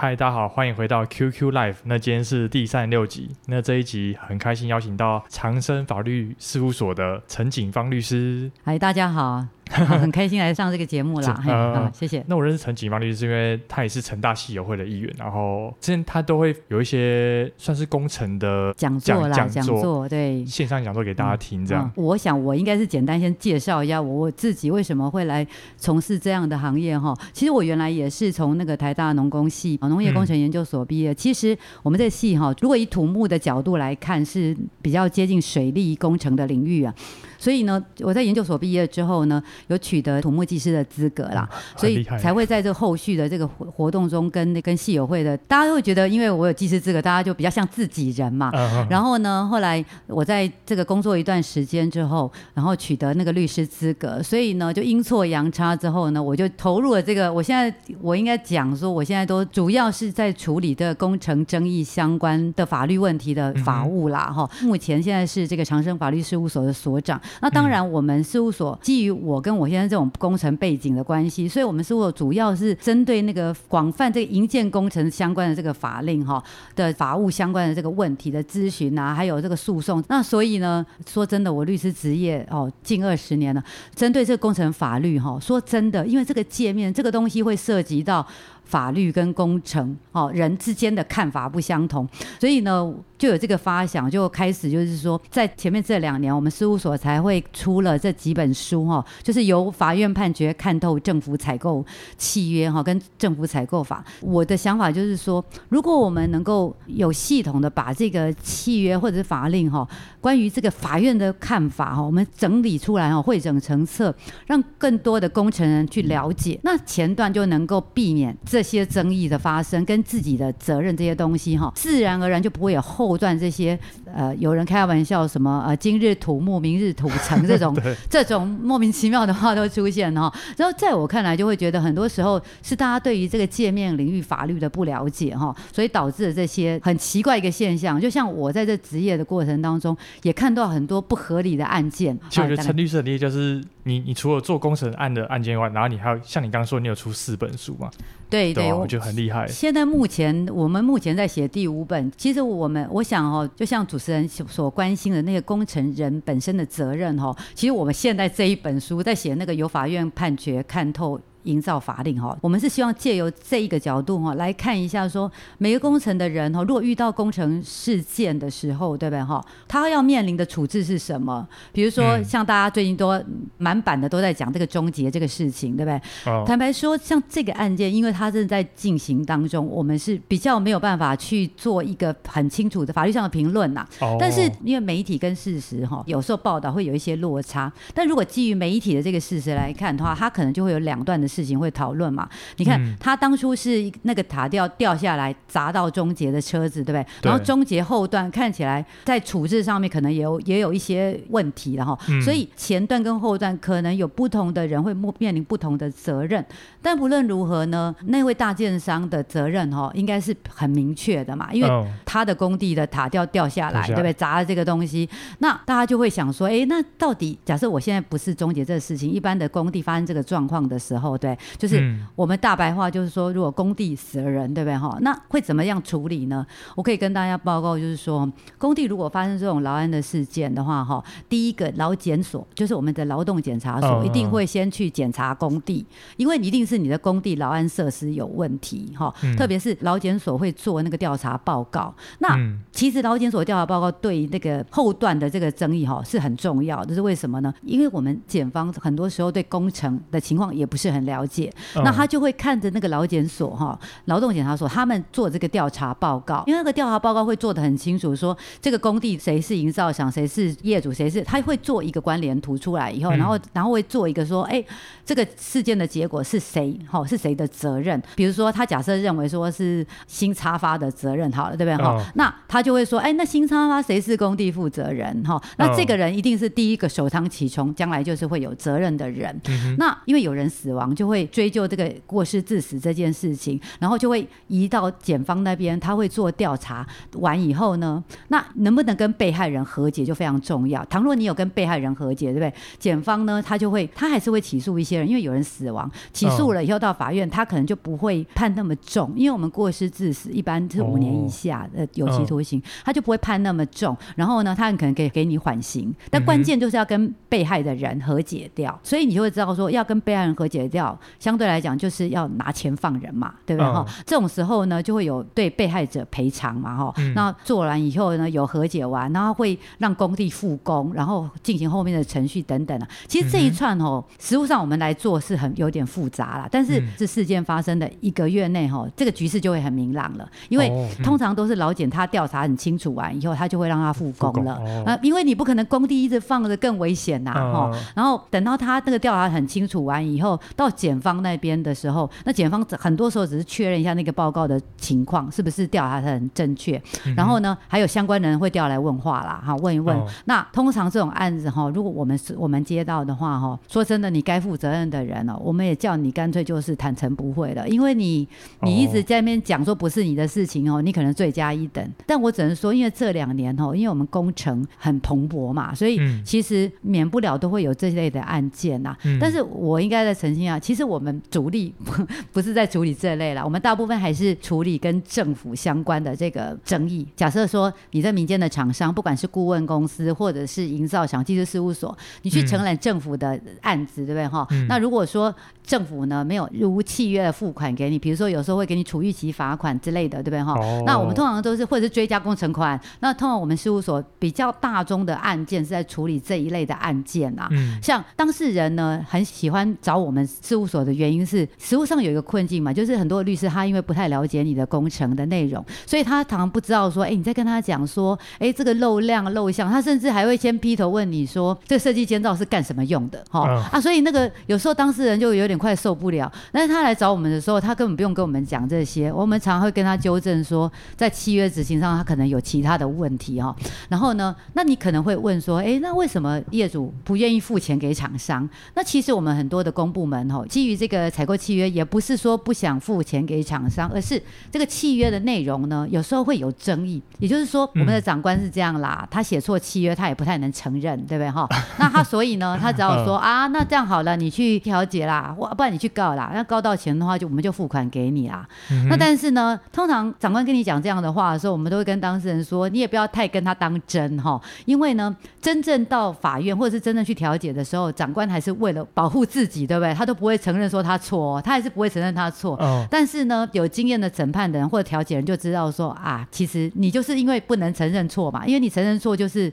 嗨，大家好，欢迎回到 QQ Live。那今天是第三十六集。那这一集很开心邀请到长生法律事务所的陈景芳律师。嗨，大家好。很开心来上这个节目啦，呃，谢谢。那我认识陈锦芳律师，是因为他也是成大系友会的一员，然后之前他都会有一些算是工程的讲座啦，讲座对线上讲座给大家听，这样。我想我应该是简单先介绍一下我我自己为什么会来从事这样的行业哈。其实我原来也是从那个台大农工系农业工程研究所毕业。其实我们这个系哈，如果以土木的角度来看，是比较接近水利工程的领域啊。所以呢，我在研究所毕业之后呢，有取得土木技师的资格啦，所以才会在这后续的这个活活动中跟那跟系友会的，大家都会觉得，因为我有技师资格，大家就比较像自己人嘛。然后呢，后来我在这个工作一段时间之后，然后取得那个律师资格，所以呢，就阴错阳差之后呢，我就投入了这个。我现在我应该讲说，我现在都主要是在处理的工程争议相关的法律问题的法务啦，哈。目前现在是这个长生法律事务所的所长。那当然，我们事务所基于我跟我现在这种工程背景的关系，所以我们事务所主要是针对那个广泛这个营建工程相关的这个法令哈的法务相关的这个问题的咨询啊，还有这个诉讼。那所以呢，说真的，我律师职业哦近二十年了，针对这个工程法律哈，说真的，因为这个界面这个东西会涉及到。法律跟工程，哦，人之间的看法不相同，所以呢，就有这个发想，就开始就是说，在前面这两年，我们事务所才会出了这几本书，哈，就是由法院判决看透政府采购契约，哈，跟政府采购法。我的想法就是说，如果我们能够有系统的把这个契约或者是法令，哈，关于这个法院的看法，哈，我们整理出来，哈，汇整成册，让更多的工程人去了解，那前段就能够避免这这些争议的发生跟自己的责任这些东西哈，自然而然就不会有后段这些呃，有人开玩笑什么呃，今日土木明日土城这种 这种莫名其妙的话都出现哈。然后在我看来，就会觉得很多时候是大家对于这个界面领域法律的不了解哈，所以导致了这些很奇怪一个现象。就像我在这职业的过程当中，也看到很多不合理的案件。其实我觉得陈律师的例就是你，你除了做工程案的案件外，然后你还有像你刚刚说，你有出四本书嘛？对对，我觉得很厉害。现在目前我们目前在写第五本，其实我们我想哦，就像主持人所关心的那个工程人本身的责任哈，其实我们现在这一本书在写那个由法院判决看透。营造法令哈，我们是希望借由这一个角度哈来看一下，说每个工程的人哈，如果遇到工程事件的时候，对不对哈？他要面临的处置是什么？比如说，像大家最近都满版的都在讲这个终结这个事情，对不对？哦。坦白说，像这个案件，因为它正在进行当中，我们是比较没有办法去做一个很清楚的法律上的评论呐。哦。但是因为媒体跟事实哈，有时候报道会有一些落差。但如果基于媒体的这个事实来看的话，它可能就会有两段的。事情会讨论嘛？你看他当初是那个塔吊掉下来砸到终结的车子，对不对？然后终结后段看起来在处置上面可能也有也有一些问题了哈。所以前段跟后段可能有不同的人会面临不同的责任。但不论如何呢，那位大建商的责任哈应该是很明确的嘛，因为他的工地的塔吊掉下来，对不对？砸了这个东西，那大家就会想说，哎，那到底假设我现在不是终结这个事情，一般的工地发生这个状况的时候，对。对，就是我们大白话就是说，如果工地死了人，对不对哈？那会怎么样处理呢？我可以跟大家报告，就是说，工地如果发生这种劳安的事件的话，哈，第一个劳检所就是我们的劳动检查所，一定会先去检查工地，因为一定是你的工地劳安设施有问题，哈。特别是劳检所会做那个调查报告。那其实劳检所调查报告对于那个后段的这个争议哈是很重要，这是为什么呢？因为我们检方很多时候对工程的情况也不是很了解。那他就会看着那个劳检所哈，劳动检查所他们做这个调查报告，因为那个调查报告会做的很清楚，说这个工地谁是营造厂，谁是业主，谁是他会做一个关联图出来以后，然后然后会做一个说，哎，这个事件的结果是谁？哈，是谁的责任？比如说他假设认为说是新插发的责任，好了，对不对？哈，那他就会说，哎，那新插发谁是工地负责人？哈，那这个人一定是第一个首当其冲，将来就是会有责任的人。那因为有人死亡。就会追究这个过失致死这件事情，然后就会移到检方那边，他会做调查完以后呢，那能不能跟被害人和解就非常重要。倘若你有跟被害人和解，对不对？检方呢，他就会他还是会起诉一些人，因为有人死亡，起诉了以后到法院，他可能就不会判那么重，因为我们过失致死一般是五年以下的有期徒刑，他就不会判那么重。然后呢，他很可能可以给你缓刑，但关键就是要跟被害的人和解掉，所以你就会知道说，要跟被害人和解掉，相对来讲就是要拿钱放人嘛，对不对？哈，这种时候呢，就会有对被害者赔偿嘛，哈。那做完以后呢，有和解完，然后会让工地复工，然后进行后面的程序等等啊。其实这一串哦，实物上我们来做是很有点复杂啦，但是这事件发生的一个月内哈，这个局势就会很明朗了，因为通常都是老检他调查很清楚完以后，他就会让他复工了。啊，因为你不可能工地一直放着更危险呐，哈。然后等到他那个调查很清楚完以后，到检方那边的时候，那检方很多时候只是确认一下那个报告的情况是不是调查的很正确，然后呢，还有相关人会调来问话啦，哈，问一问。那通常这种案子哈，如果我们是我们接到的话哈，说真的，你该负责任的人哦，我们也叫你干脆就是坦诚不会了，因为你你一直在那边讲说不是你的事情哦，你可能罪加一等。但我只能说，因为这两年哦，因为我们工程很蓬勃嘛，所以其实免不了都会有这类的案件呐。但是我应该在澄清啊，其实我们主力 不是在处理这类啦，我们大部分还是处理跟政府相关的这个争议。假设说你在民间的厂商，不管是顾问公司或者是营造厂技术事务所，你去承揽政府的案子，对不对哈？那如果说政府呢没有如契约的付款给你，比如说有时候会给你处逾期罚款之类的，对不对哈？那我们通常都是或者是追加工程款。那通常我们事务所比较大宗的案件是在处理这一类的案件啊。像当事人呢很喜欢找我们事务所的原因是，实务上有一个困境嘛，就是很多律师他因为不太了解你的工程的内容，所以他常常不知道说，哎，你在跟他讲说，哎，这个漏量漏项，他甚至还会先劈头问你说，这个设计监造是干什么用的？哈、哦、啊，所以那个有时候当事人就有点快受不了。但是他来找我们的时候，他根本不用跟我们讲这些，我们常常会跟他纠正说，在契约执行上，他可能有其他的问题哈。然后呢，那你可能会问说，哎，那为什么业主不愿意付钱给厂商？那其实我们很多的公部门哈，基于这个采购契约，也不是说不想付钱给厂商，而是这个契约的内容呢，有时候会有争议。也就是说，我们的长官是这样啦，他写错契约，他也不太能承认，对不对哈？那他所以呢，他只要说 啊，那这样好了，你去调解啦，或不然你去告啦，那告到钱的话，就我们就付款给你啦。那但是呢，通常长官跟你讲这样的话的时候，我们都会跟当事人说，你也不要太跟他当真哈，因为呢，真正到法院或者是真正去调解的时候，长官还是为了保护自己，对不对？他都不会承认说他错，他还是不会承认他错。但是呢，有经验的审判的人或者调解人就知道说啊，其实你就是因为不能承认错嘛，因为你承认错就是。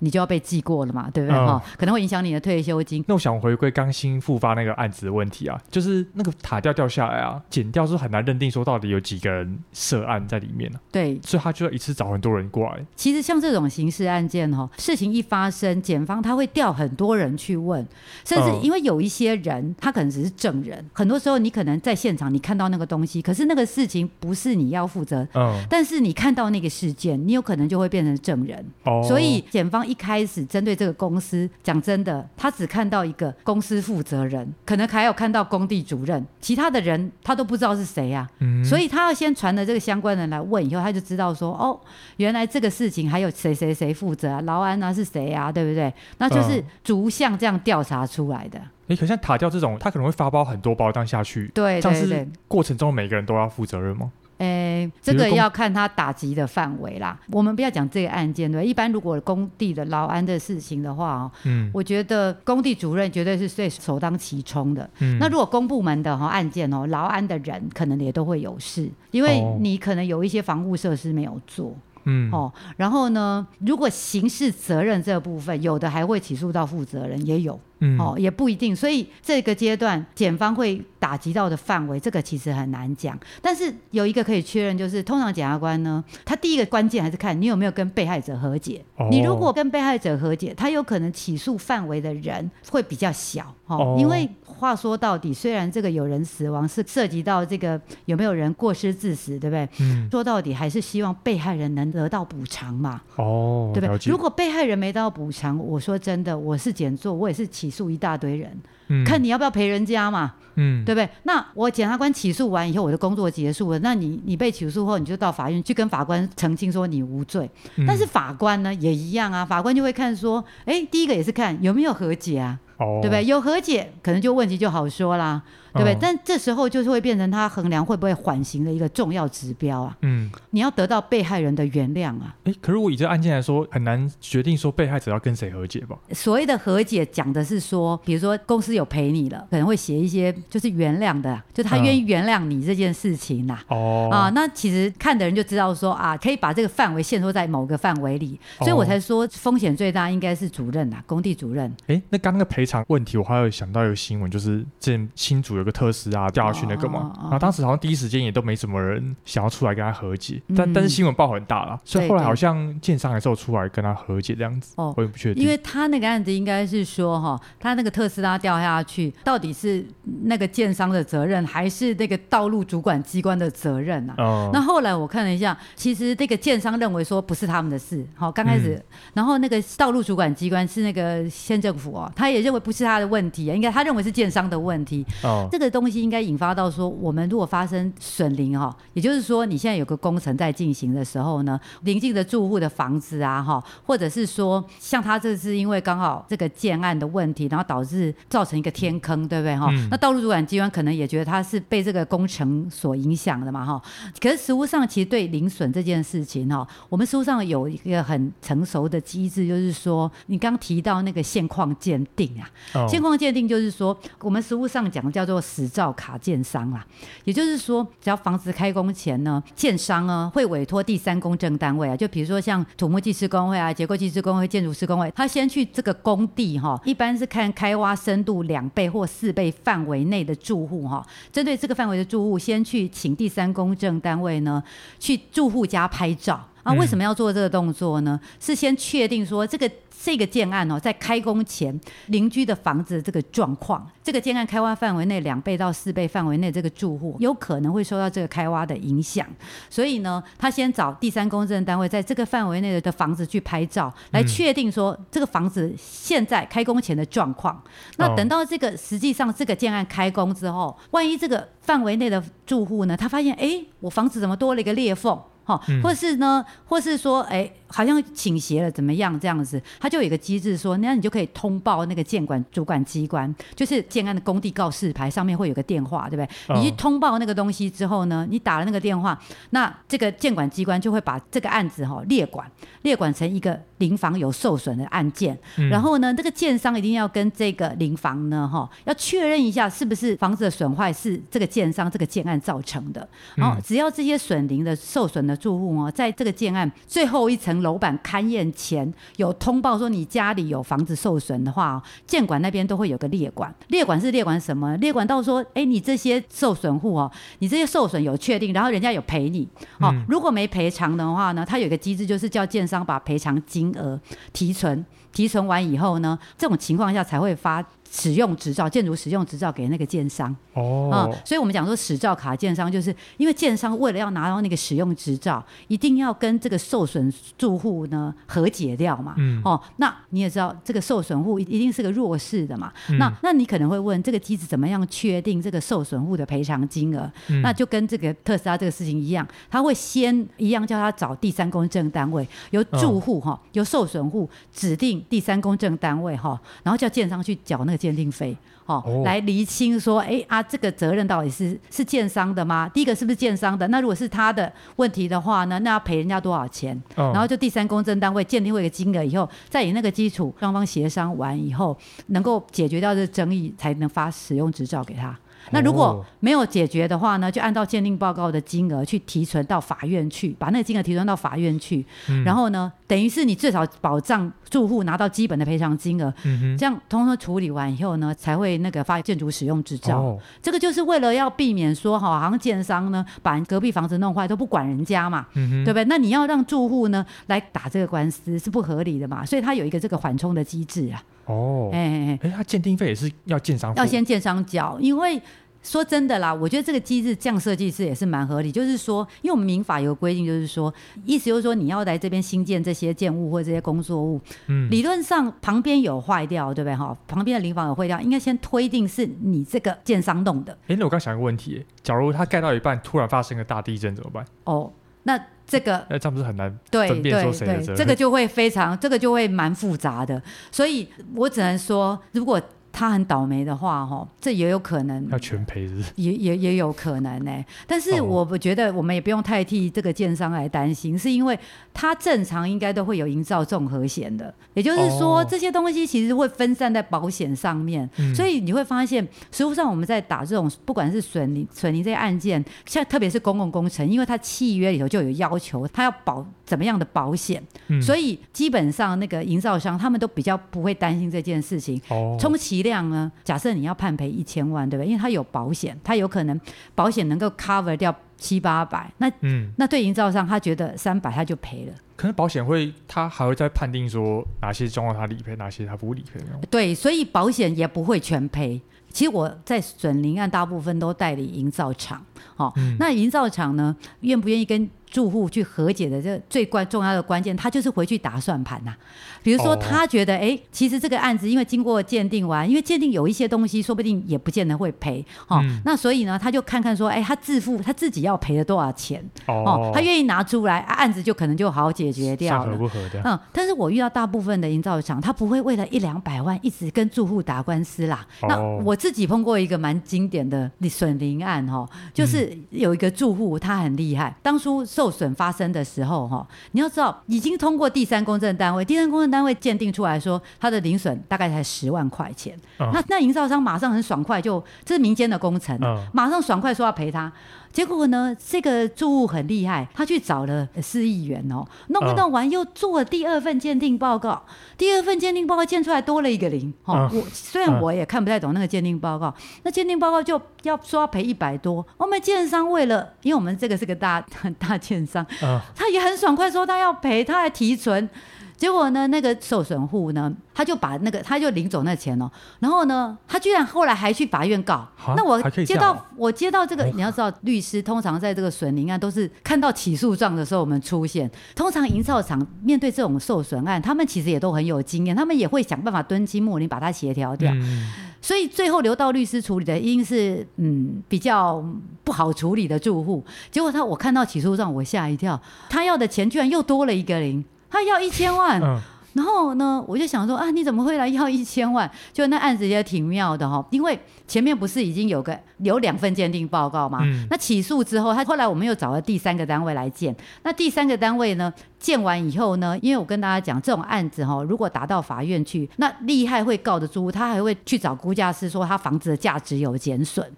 你就要被记过了嘛，对不对哈？嗯、可能会影响你的退休金。那我想回归刚新复发那个案子的问题啊，就是那个塔吊掉下来啊，检调是很难认定说到底有几个人涉案在里面呢、啊？对，所以他就要一次找很多人过来。其实像这种刑事案件哈，事情一发生，检方他会调很多人去问，甚至因为有一些人他可能只是证人，很多时候你可能在现场你看到那个东西，可是那个事情不是你要负责，嗯，但是你看到那个事件，你有可能就会变成证人，哦，所以检方。一开始针对这个公司，讲真的，他只看到一个公司负责人，可能还有看到工地主任，其他的人他都不知道是谁呀、啊。嗯、所以他要先传的这个相关人来问，以后他就知道说，哦，原来这个事情还有谁谁谁负责啊？劳安啊是谁啊？对不对？那就是逐项这样调查出来的。哎、嗯，可像塔吊这种，他可能会发包很多包单下去，对，对，对，对，过程中每个人都要负责任吗？诶，这个要看他打击的范围啦。我们不要讲这个案件对，一般如果工地的劳安的事情的话哦，嗯，我觉得工地主任绝对是最首当其冲的。嗯，那如果公部门的哈案件哦，劳安的人可能也都会有事，因为你可能有一些防护设施没有做。嗯，哦，然后呢，如果刑事责任这部分，有的还会起诉到负责人，也有。嗯，哦，也不一定，所以这个阶段检方会打击到的范围，这个其实很难讲。但是有一个可以确认，就是通常检察官呢，他第一个关键还是看你有没有跟被害者和解。哦，你如果跟被害者和解，他有可能起诉范围的人会比较小。哦，因为话说到底，虽然这个有人死亡是涉及到这个有没有人过失致死，对不对？嗯，说到底还是希望被害人能得到补偿嘛。哦，对不对？如果被害人没得到补偿，我说真的，我是检座，我也是起。起诉一大堆人，嗯，看你要不要赔人家嘛。嗯，对不对？那我检察官起诉完以后，我的工作结束了。那你你被起诉后，你就到法院去跟法官澄清说你无罪。嗯、但是法官呢也一样啊，法官就会看说，哎，第一个也是看有没有和解啊，哦、对不对？有和解，可能就问题就好说啦。对不对？但这时候就是会变成他衡量会不会缓刑的一个重要指标啊。嗯，你要得到被害人的原谅啊。哎，可是我以这个案件来说，很难决定说被害者要跟谁和解吧？所谓的和解，讲的是说，比如说公司有赔你了，可能会写一些就是原谅的，就他愿意原谅你这件事情呐、啊。哦、嗯。啊，那其实看的人就知道说啊，可以把这个范围限缩在某个范围里，所以我才说风险最大应该是主任呐，工地主任。哎，那刚刚的赔偿问题，我还有想到一个新闻，就是这新主有个特斯拉掉。下去那个嘛，然后当时好像第一时间也都没什么人想要出来跟他和解，嗯、但但是新闻报很大了，所以后来好像建商还是有出来跟他和解这样子。哦，我也不确定，因为他那个案子应该是说哈，他那个特斯拉掉下去，到底是那个建商的责任，还是那个道路主管机关的责任啊？哦、那后来我看了一下，其实这个建商认为说不是他们的事，好，刚开始，嗯、然后那个道路主管机关是那个县政府哦，他也认为不是他的问题啊，应该他认为是建商的问题。哦，这个东西应该引。发到说，我们如果发生损邻哈，也就是说，你现在有个工程在进行的时候呢，邻近的住户的房子啊哈，或者是说，像他这是因为刚好这个建案的问题，然后导致造成一个天坑，对不对哈？嗯、那道路主管机关可能也觉得他是被这个工程所影响的嘛哈。可是实务上，其实对零损这件事情哈，我们实务上有一个很成熟的机制，就是说，你刚提到那个现况鉴定啊，哦、现况鉴定就是说，我们实务上讲叫做使照卡。建商啦，也就是说，只要房子开工前呢，建商呢会委托第三公证单位啊，就比如说像土木技师工会啊、结构技师工会、建筑师工会，他先去这个工地哈，一般是看开挖深度两倍或四倍范围内的住户哈，针对这个范围的住户，先去请第三公证单位呢去住户家拍照啊。为什么要做这个动作呢？是先确定说这个。这个建案哦，在开工前邻居的房子的这个状况，这个建案开挖范围内两倍到四倍范围内这个住户有可能会受到这个开挖的影响，所以呢，他先找第三公证单位在这个范围内的房子去拍照，来确定说这个房子现在开工前的状况。嗯、那等到这个实际上这个建案开工之后，万一这个范围内的住户呢，他发现哎，我房子怎么多了一个裂缝？哈，或是呢，或是说，哎，好像倾斜了，怎么样？这样子，他就有一个机制说，那你就可以通报那个建管主管机关，就是建案的工地告示牌上面会有个电话，对不对？你去通报那个东西之后呢，你打了那个电话，那这个监管机关就会把这个案子哈列管，列管成一个邻房有受损的案件。然后呢，这个建商一定要跟这个邻房呢，哈，要确认一下是不是房子的损坏是这个建商这个建案造成的。然后只要这些损邻的受损的。住户哦，在这个建案最后一层楼板勘验前，有通报说你家里有房子受损的话，建管那边都会有个列管。列管是列管什么？列管到说，哎，你这些受损户哦，你这些受损有确定，然后人家有赔你。哦，如果没赔偿的话呢，他有一个机制，就是叫建商把赔偿金额提存，提存完以后呢，这种情况下才会发。使用执照，建筑使用执照给那个建商。哦，所以我们讲说使照卡建商，就是因为建商为了要拿到那个使用执照，一定要跟这个受损住户呢和解掉嘛，嗯，哦，那你也知道这个受损户一定是个弱势的嘛，嗯、那那你可能会问这个机制怎么样确定这个受损户的赔偿金额？嗯、那就跟这个特斯拉这个事情一样，他会先一样叫他找第三公证单位，由住户哈，哦、由受损户指定第三公证单位哈，然后叫建商去缴那个。鉴定费，哦，哦来厘清说，哎啊，这个责任到底是是建商的吗？第一个是不是建商的？那如果是他的问题的话呢，那要赔人家多少钱？哦、然后就第三公证单位鉴定会的金额以后，再以那个基础，双方协商完以后，能够解决掉这个争议，才能发使用执照给他。那如果没有解决的话呢，就按照鉴定报告的金额去提存到法院去，把那个金额提存到法院去，嗯、然后呢，等于是你最少保障住户拿到基本的赔偿金额，嗯、这样通通处理完以后呢，才会那个发建筑使用执照。哦、这个就是为了要避免说哈，好像建商呢把隔壁房子弄坏都不管人家嘛，嗯、对不对？那你要让住户呢来打这个官司是不合理的嘛，所以它有一个这个缓冲的机制啊。哦，哎哎哎，他鉴定费也是要建商，要先建商交，因为。说真的啦，我觉得这个机制这样设计是也是蛮合理。就是说，因为我们民法有规定，就是说，意思就是说，你要来这边新建这些建物或者这些工作物，嗯，理论上旁边有坏掉，对不对？哈，旁边的邻房有坏掉，应该先推定是你这个建商弄的。哎，那我刚想一个问题，假如它盖到一半突然发生个大地震怎么办？哦，那这个 那这样不是很难分辨说谁的责任？对对对，这个就会非常，这个就会蛮复杂的。所以我只能说，如果他很倒霉的话，哈，这也有可能。要全赔，也也也有可能呢。但是我觉得我们也不用太替这个建商来担心，是因为他正常应该都会有营造综合险的，也就是说这些东西其实会分散在保险上面，所以你会发现实际上我们在打这种不管是损邻损邻这些案件，像特别是公共工程，因为它契约里头就有要求，它要保怎么样的保险，所以基本上那个营造商他们都比较不会担心这件事情，充其量呢，假设你要判赔一千万，对不对？因为它有保险，它有可能保险能够 cover 掉七八百，那嗯，那对营造商他觉得三百他就赔了。可能保险会，他还会再判定说哪些状况他理赔，哪些他不理赔。对，所以保险也不会全赔。其实我在损林案大部分都代理营造厂，好、哦，嗯、那营造厂呢，愿不愿意跟住户去和解的这最关重要的关键，他就是回去打算盘呐、啊。比如说，他觉得，哎、欸，其实这个案子因为经过鉴定完，因为鉴定有一些东西，说不定也不见得会赔，哦，嗯、那所以呢，他就看看说，哎、欸，他自负他自己要赔了多少钱，哦，他愿意拿出来，案子就可能就好解决掉了。不合的。嗯，但是我遇到大部分的营造厂，他不会为了一两百万一直跟住户打官司啦。哦、那我自己碰过一个蛮经典的损林案，哦，就是有一个住户他很厉害，当初受损发生的时候，哈，你要知道已经通过第三公证单位，第三公证单位鉴定出来说，他的零损大概才十万块钱。嗯、那那营造商马上很爽快就，这是民间的工程，嗯、马上爽快说要赔他。结果呢，这个住户很厉害，他去找了市议员哦，弄不弄完又做了第二份鉴定报告。嗯、第二份鉴定报告鉴出来多了一个零。哦，嗯、我虽然我也看不太懂那个鉴定报告，嗯、那鉴定报告就要说要赔一百多。我们建商为了，因为我们这个是个大很 大建商，嗯、他也很爽快说他要赔，他还提存。结果呢，那个受损户呢，他就把那个，他就领走那钱哦。然后呢，他居然后来还去法院告。哈那我接到我接到这个，你要知道，律师通常在这个损邻案都是看到起诉状的时候我们出现。通常营造厂面对这种受损案，他们其实也都很有经验，他们也会想办法敦亲睦邻把它协调掉。嗯、所以最后留到律师处理的，一定是嗯比较不好处理的住户。结果他我看到起诉状，我吓一跳，他要的钱居然又多了一个零。他要一千万，嗯、然后呢，我就想说啊，你怎么会来要一千万？就那案子也挺妙的哈，因为前面不是已经有个有两份鉴定报告吗？嗯、那起诉之后，他后来我们又找了第三个单位来鉴，那第三个单位呢？建完以后呢，因为我跟大家讲，这种案子哈，如果打到法院去，那厉害会告的租户，他还会去找估价师说他房子的价值有减损。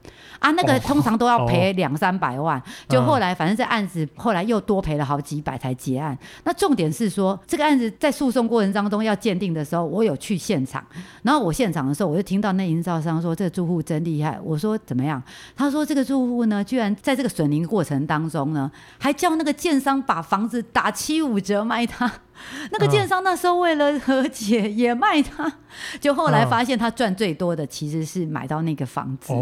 啊，那个通常都要赔两三百万。就后来反正这案子后来又多赔了好几百才结案。那重点是说，这个案子在诉讼过程当中要鉴定的时候，我有去现场，然后我现场的时候，我就听到那营造商说这个住户真厉害。我说怎么样？他说这个住户呢，居然在这个损邻过程当中呢，还叫那个建商把房子打七五折卖他，那个建商那时候为了和解也卖他，就后来发现他赚最多的其实是买到那个房子。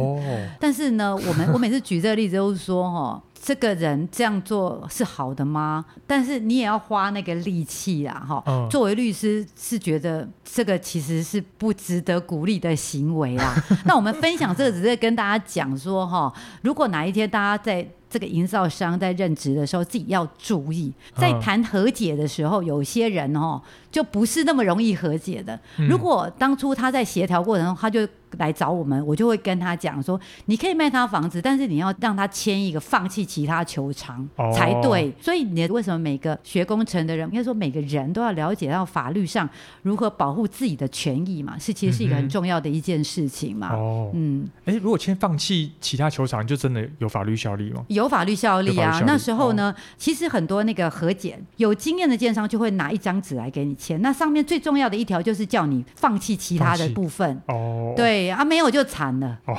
但是呢，我们 我每次举这个例子都是说，哦，这个人这样做是好的吗？但是你也要花那个力气啊，哈。作为律师是觉得这个其实是不值得鼓励的行为啦。那我们分享这个只是跟大家讲说，哈，如果哪一天大家在。这个营造商在任职的时候，自己要注意，在谈和解的时候，有些人哦，就不是那么容易和解的。如果当初他在协调过程中，他就。来找我们，我就会跟他讲说，你可以卖他房子，但是你要让他签一个放弃其他球场才对。所以你为什么每个学工程的人，应该说每个人都要了解到法律上如何保护自己的权益嘛？是其实是一个很重要的一件事情嘛。哦，嗯，哎，如果签放弃其他球场，就真的有法律效力吗？有法律效力啊。力那时候呢，其实很多那个和解有经验的建商就会拿一张纸来给你签，那上面最重要的一条就是叫你放弃其他的部分。哦，对。啊，没有就惨了。哦，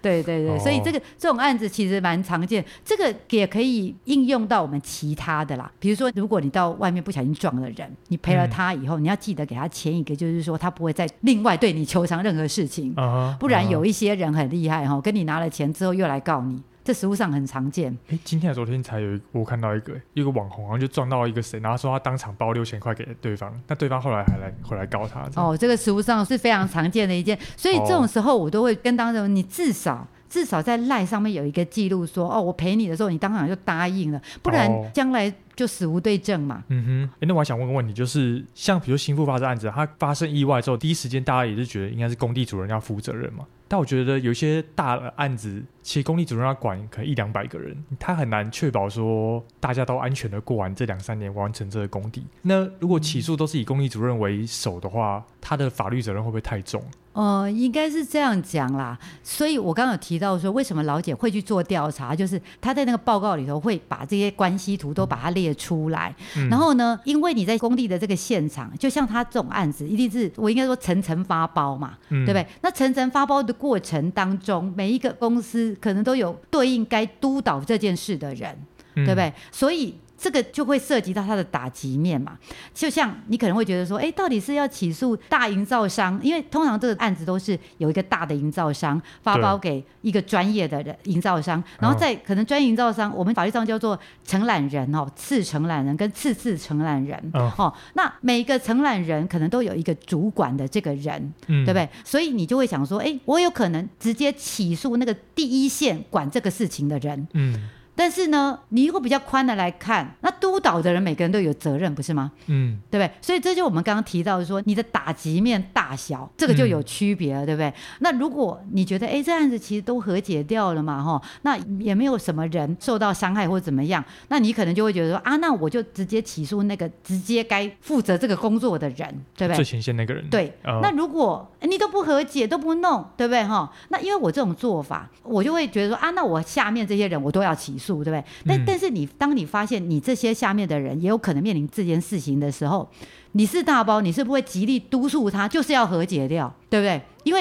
对 对对，哦、所以这个这种案子其实蛮常见，这个也可以应用到我们其他的啦。比如说，如果你到外面不小心撞了人，你赔了他以后，嗯、你要记得给他签一个，就是说他不会再另外对你求偿任何事情，啊、不然有一些人很厉害哈，跟你拿了钱之后又来告你。这食物上很常见。哎，今天昨天才有一我看到一个一个网红，然后就撞到一个谁，然后说他当场包六千块给对方，那对方后来还来回来告他。哦，这个食物上是非常常见的一件，所以这种时候我都会跟当事人，你至少至少在赖上面有一个记录说，说哦，我陪你的时候，你当场就答应了，不然将来就死无对证嘛。嗯哼，哎，那我还想问个问题，就是像比如新复发这案子，它发生意外之后，第一时间大家也是觉得应该是工地主任要负责任嘛？但我觉得有些大的案子，其实工地主任要管可能一两百个人，他很难确保说大家都安全的过完这两三年完成这个工地。那如果起诉都是以工地主任为首的话，他的法律责任会不会太重？呃，应该是这样讲啦。所以我刚刚有提到说，为什么老姐会去做调查，就是他在那个报告里头会把这些关系图都把它列出来。嗯、然后呢，因为你在工地的这个现场，就像他这种案子，一定是我应该说层层发包嘛，嗯、对不对？那层层发包的。过程当中，每一个公司可能都有对应该督导这件事的人，嗯、对不对？所以。这个就会涉及到它的打击面嘛，就像你可能会觉得说，哎，到底是要起诉大营造商？因为通常这个案子都是有一个大的营造商发包给一个专业的人营造商，然后再可能专业营造商，我们法律上叫做承揽人哦，次承揽人跟次次承揽人哦，那每一个承揽人可能都有一个主管的这个人，对不对？所以你就会想说，哎，我有可能直接起诉那个第一线管这个事情的人，嗯。但是呢，你如果比较宽的来看，那督导的人每个人都有责任，不是吗？嗯，对不对？所以这就我们刚刚提到的说，你的打击面大小，这个就有区别了，嗯、对不对？那如果你觉得，哎，这案子其实都和解掉了嘛，哈，那也没有什么人受到伤害或怎么样，那你可能就会觉得说，啊，那我就直接起诉那个直接该负责这个工作的人，对不对？最前线那个人。对。哦、那如果你都不和解，都不弄，对不对？哈，那因为我这种做法，我就会觉得说，啊，那我下面这些人我都要起诉。对不对？但但是你当你发现你这些下面的人也有可能面临这件事情的时候，你是大包，你是不会极力督促他，就是要和解掉，对不对？因为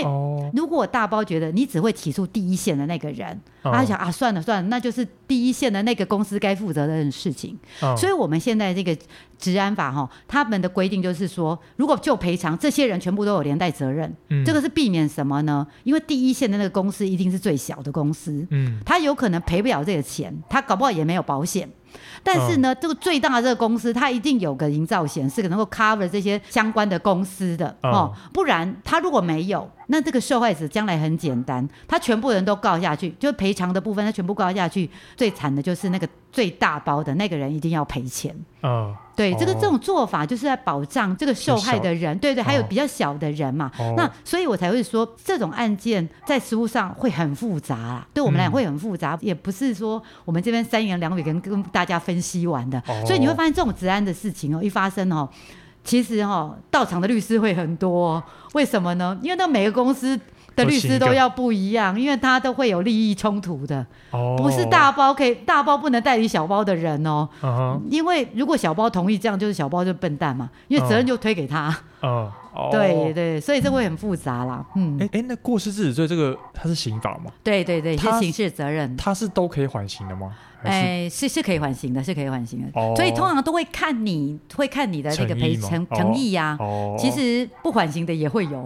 如果大包觉得你只会起诉第一线的那个人，他想啊，算了算了，那就是第一线的那个公司该负责的事情。所以我们现在这个治安法哈，他们的规定就是说，如果就赔偿，这些人全部都有连带责任。这个是避免什么呢？因为第一线的那个公司一定是最小的公司，他有可能赔不了这个钱，他搞不好也没有保险。但是呢，这个最大的这个公司，它一定有个营造险是能够 cover 这些相关的公司的哦，不然它如果没有，那这个受害者将来很简单，他全部人都告下去，就赔偿的部分他全部告下去，最惨的就是那个最大包的那个人一定要赔钱。嗯，对，这个这种做法就是在保障这个受害的人，对对，还有比较小的人嘛。那所以我才会说，这种案件在实务上会很复杂啦，对我们来讲会很复杂，也不是说我们这边三言两语跟跟大家分析完的。所以你会发现这种治安的事情哦，一发生哦。其实哈、哦，到场的律师会很多，哦，为什么呢？因为那每个公司的律师都要不一样，因为他都会有利益冲突的。哦，不是大包可以，大包不能代理小包的人哦。因为如果小包同意这样，就是小包就笨蛋嘛，因为责任就推给他。嗯，哦、对对，所以这会很复杂啦。嗯，哎哎，那过失致死罪这个它是刑法吗？对对对，是刑事责任。它是都可以缓刑的吗？哎，是是可以缓刑的，是可以缓刑的，哦、所以通常都会看你会看你的那个赔诚诚意呀。哦、其实不缓刑的也会有，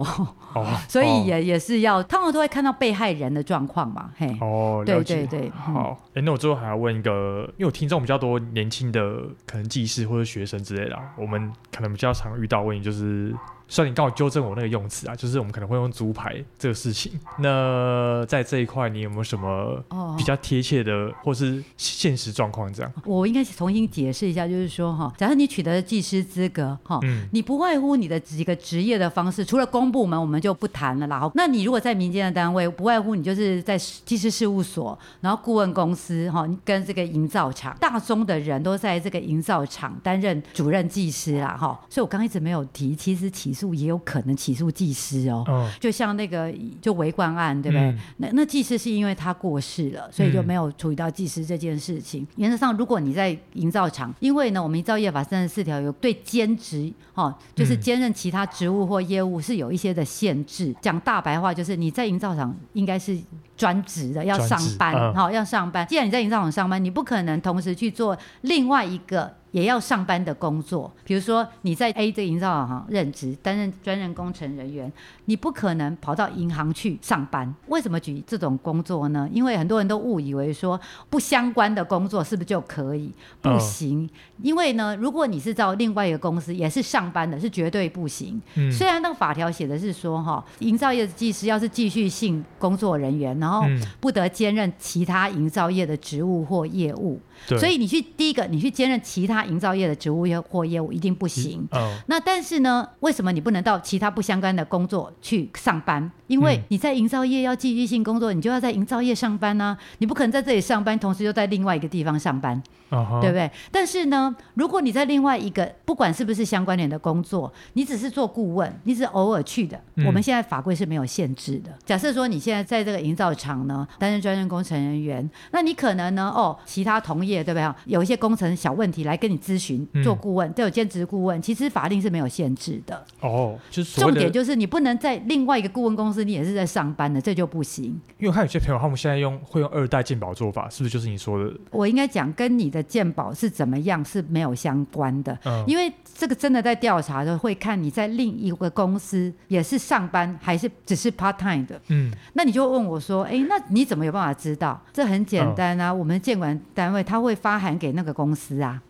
哦、所以也也是要，通常都会看到被害人的状况嘛。嘿，哦，对对对，好。哎、嗯，那我最后还要问一个，因为我听众比较多年轻的可能技师或者学生之类的，我们可能比较常遇到问题就是。虽然你刚好纠正我那个用词啊，就是我们可能会用猪排这个事情。那在这一块，你有没有什么比较贴切的，或是现实状况这样？我应该重新解释一下，就是说哈，假设你取得了技师资格哈，嗯、你不外乎你的几个职业的方式，除了公部门我们就不谈了啦。那你如果在民间的单位，不外乎你就是在技师事务所，然后顾问公司哈，跟这个营造厂，大宗的人都在这个营造厂担任主任技师啦哈。所以我刚一直没有提，其实起。诉，也有可能起诉技师哦。嗯、就像那个就围观案，对不对？嗯、那那技师是因为他过世了，所以就没有处理到技师这件事情。嗯、原则上，如果你在营造厂，因为呢，我们营造业法三十四条有对兼职哦，就是兼任其他职务或业务是有一些的限制。讲、嗯、大白话就是你在营造厂应该是专职的，要上班，好、嗯哦、要上班。既然你在营造厂上班，你不可能同时去做另外一个。也要上班的工作，比如说你在 A 这个营造厂任职，担任专任工程人员，你不可能跑到银行去上班。为什么举这种工作呢？因为很多人都误以为说不相关的工作是不是就可以？不行，哦、因为呢，如果你是到另外一个公司也是上班的，是绝对不行。嗯、虽然那个法条写的是说哈，营造业的技师要是继续性工作人员，然后不得兼任其他营造业的职务或业务。对所以你去第一个，你去兼任其他营造业的职务业或业务一定不行。嗯哦、那但是呢，为什么你不能到其他不相干的工作去上班？因为你在营造业要继续性工作，你就要在营造业上班啊，你不可能在这里上班，同时又在另外一个地方上班，哦、对不对？但是呢，如果你在另外一个不管是不是相关联的工作，你只是做顾问，你只是偶尔去的，嗯、我们现在法规是没有限制的。假设说你现在在这个营造厂呢，担任专任工程人员，那你可能呢，哦，其他同业对不对？有一些工程小问题来跟你咨询，做顾问，都、嗯、有兼职顾问，其实法令是没有限制的。哦，就是重点就是你不能在另外一个顾问公司。你也是在上班的，这就不行。因为我看有些朋友，他们现在用会用二代鉴宝做法，是不是就是你说的？我应该讲跟你的鉴宝是怎么样是没有相关的，嗯、因为这个真的在调查的会看你在另一个公司也是上班还是只是 part time 的。嗯，那你就问我说，哎，那你怎么有办法知道？这很简单啊，嗯、我们监管单位他会发函给那个公司啊。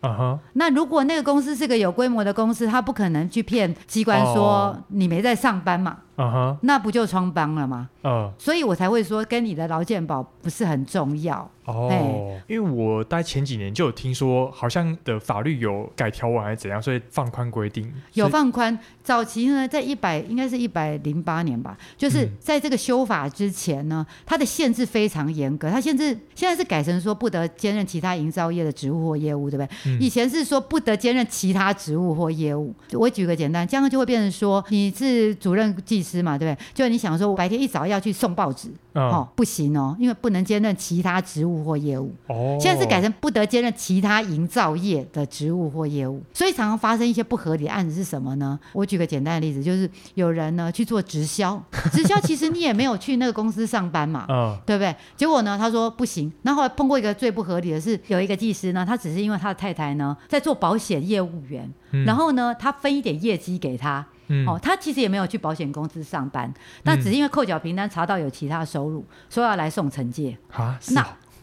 那如果那个公司是个有规模的公司，他不可能去骗机关说你没在上班嘛。嗯哼。Uh. 那不就穿帮了吗？嗯、uh，huh. 所以我才会说跟你的劳健保不是很重要。哦，嘿因为我大概前几年就有听说，好像的法律有改条文还是怎样，所以放宽规定。有放宽，早期呢，在一百应该是一百零八年吧，就是在这个修法之前呢，嗯、它的限制非常严格。它限制现在是改成说不得兼任其他营造业的职务或业务，对不对？嗯、以前是说不得兼任其他职务或业务。我举个简单，这样就会变成说你是主任技师嘛，对不对？就你想说，我白天一早要去送报纸，嗯、哦，不行哦，因为不能兼任其他职务。或业务，哦，现在是改成不得兼任其他营造业的职务或业务，所以常常发生一些不合理的案子是什么呢？我举个简单的例子，就是有人呢去做直销，直销其实你也没有去那个公司上班嘛，嗯，对不对？结果呢，他说不行，那后来碰过一个最不合理的是，有一个技师呢，他只是因为他的太太呢在做保险业务员，嗯、然后呢，他分一点业绩给他。嗯、哦，他其实也没有去保险公司上班，但只是因为扣缴凭单查到有其他收入，说要来送惩戒。啊，那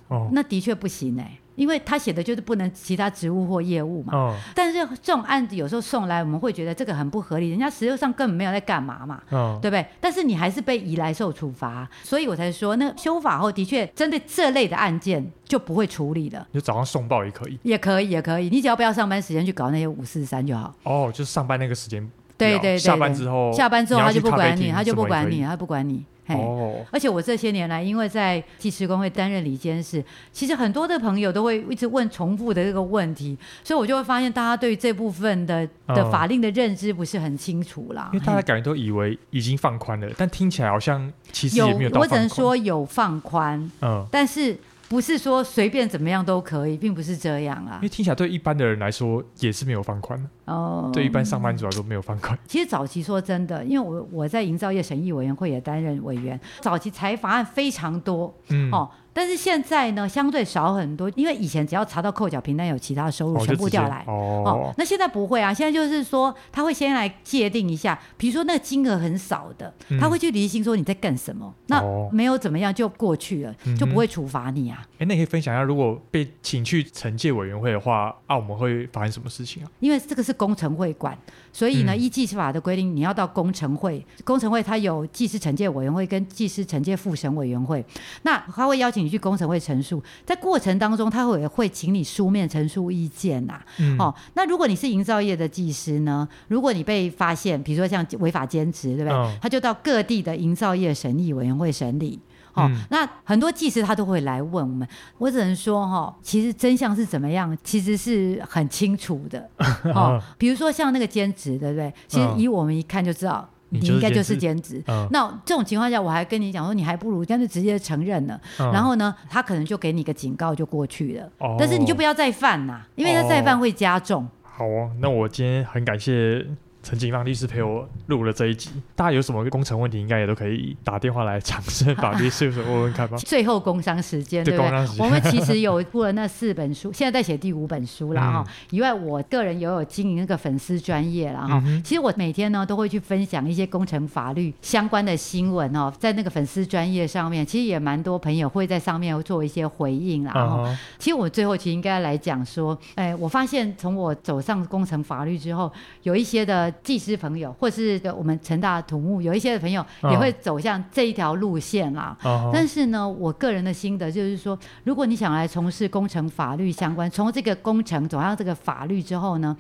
哦，那的确不行哎，因为他写的就是不能其他职务或业务嘛。哦，但是这种案子有时候送来，我们会觉得这个很不合理，人家实际上根本没有在干嘛嘛。哦，对不对？但是你还是被移来受处罚，所以我才说，那修法后的确针对这类的案件就不会处理了。就早上送报也可以，也可以，也可以，你只要不要上班时间去搞那些五四三就好。哦，就是上班那个时间。对对对，下班之后，下班之后他就不管你，他就不管你，他不管你。哦，而且我这些年来，因为在技师工会担任理监事，其实很多的朋友都会一直问重复的这个问题，所以我就会发现大家对于这部分的的法令的认知不是很清楚啦。因为大家感觉都以为已经放宽了，但听起来好像其实也没有。我只能说有放宽，嗯，但是。不是说随便怎么样都可以，并不是这样啊。因为听起来对一般的人来说也是没有放宽哦。对一般上班族来说没有放宽。其实早期说真的，因为我我在营造业审议委员会也担任委员，早期财法案非常多，嗯哦。但是现在呢，相对少很多，因为以前只要查到扣缴凭单有其他收入，全部调来哦，哦。那现在不会啊，现在就是说他会先来界定一下，比如说那个金额很少的，他会去厘清说你在干什么，嗯、那没有怎么样就过去了，就不会处罚你啊。哎、嗯，那你可以分享一下，如果被请去惩戒委员会的话，啊，我们会发生什么事情啊？因为这个是工程会管，所以呢，嗯、依技师法的规定，你要到工程会，工程会它有技师惩戒委员会跟技师惩戒复审委员会，那他会邀请。你去工程会陈述，在过程当中，他会会请你书面陈述意见呐、啊。嗯、哦，那如果你是营造业的技师呢？如果你被发现，比如说像违法兼职，对不对？哦、他就到各地的营造业审议委员会审理。哦，嗯、那很多技师他都会来问我们，我只能说哈、哦，其实真相是怎么样，其实是很清楚的。哦，比如说像那个兼职，对不对？其实以我们一看就知道。你应该就是兼职，嗯、那这种情况下，我还跟你讲说，你还不如干脆直接承认了，嗯、然后呢，他可能就给你个警告就过去了，哦、但是你就不要再犯呐，因为他再犯会加重。好哦，那我今天很感谢。陈锦芳律师陪我录了这一集，大家有什么工程问题，应该也都可以打电话来长生法律事务所问问看吧。最后工商时间，对不对？我们其实有出了那四本书，现在在写第五本书了哈。嗯、以外，我个人也有经营那个粉丝专业了哈。其实我每天呢都会去分享一些工程法律相关的新闻哦，在那个粉丝专业上面，其实也蛮多朋友会在上面做一些回应啦。其实我最后其实应该来讲说，哎，我发现从我走上工程法律之后，有一些的。技师朋友，或是我们成大土木有一些的朋友，也会走向这一条路线啦。Uh. 但是呢，我个人的心得就是说，如果你想来从事工程法律相关，从这个工程走向这个法律之后呢，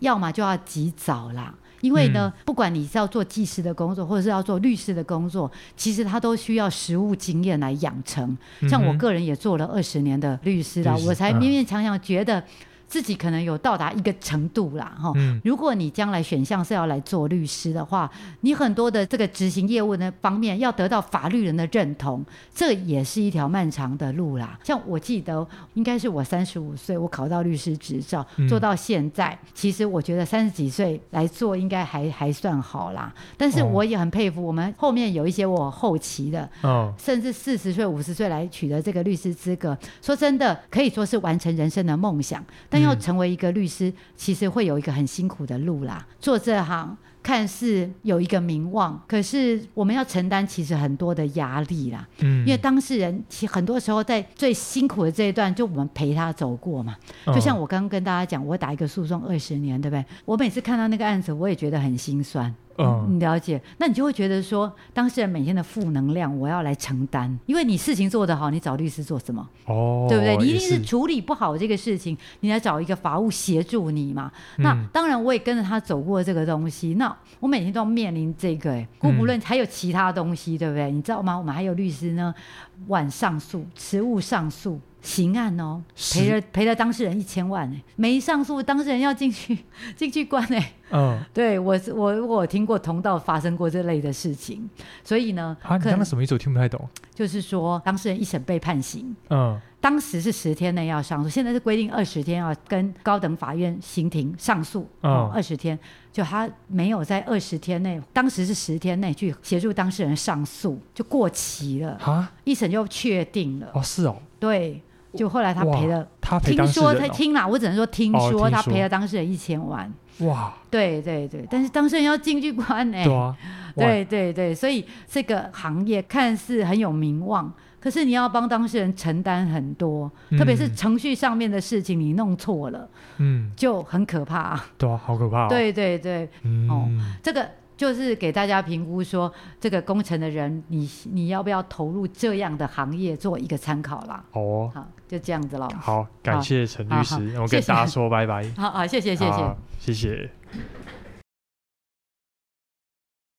要么就要及早啦。因为呢，嗯、不管你是要做技师的工作，或者是要做律师的工作，其实他都需要实务经验来养成。像我个人也做了二十年的律师了，嗯、我才勉勉强强觉得。自己可能有到达一个程度啦，哈。如果你将来选项是要来做律师的话，你很多的这个执行业务的方面要得到法律人的认同，这也是一条漫长的路啦。像我记得，应该是我三十五岁，我考到律师执照，做到现在，其实我觉得三十几岁来做应该还还算好啦。但是我也很佩服我们后面有一些我后期的，甚至四十岁、五十岁来取得这个律师资格，说真的可以说是完成人生的梦想，但。要成为一个律师，其实会有一个很辛苦的路啦。做这行看似有一个名望，可是我们要承担其实很多的压力啦。嗯，因为当事人其很多时候在最辛苦的这一段，就我们陪他走过嘛。就像我刚刚跟大家讲，我打一个诉讼二十年，对不对？我每次看到那个案子，我也觉得很心酸。嗯，你了解，那你就会觉得说，当事人每天的负能量，我要来承担，因为你事情做得好，你找律师做什么？哦，对不对？你一定是处理不好这个事情，你来找一个法务协助你嘛。嗯、那当然，我也跟着他走过这个东西，那我每天都要面临这个，哎，姑不论还有其他东西，对不对？你知道吗？我们还有律师呢，晚上诉、实务上诉。刑案哦，赔了赔了当事人一千万哎，没上诉，当事人要进去 进去关哎。嗯，对我我我听过同道发生过这类的事情，所以呢，啊，你刚刚什么意思？我听不太懂。就是说，当事人一审被判刑，嗯，当时是十天内要上诉，现在是规定二十天要跟高等法院刑庭上诉，嗯，二十天，就他没有在二十天内，当时是十天内去协助当事人上诉，就过期了啊，一审就确定了。哦，是哦，对。就后来他赔了，他赔听说他听了，我只能说听说他赔了当事人一千万。哇，对对对，但是当事人要进去关哎，对对对，所以这个行业看似很有名望，可是你要帮当事人承担很多，特别是程序上面的事情你弄错了，嗯，就很可怕。对啊，好可怕。对对对，哦，这个。就是给大家评估说，这个工程的人，你你要不要投入这样的行业做一个参考啦？哦，好，就这样子喽。好，感谢陈律师，我跟大家说拜拜。好好，谢谢谢谢谢谢。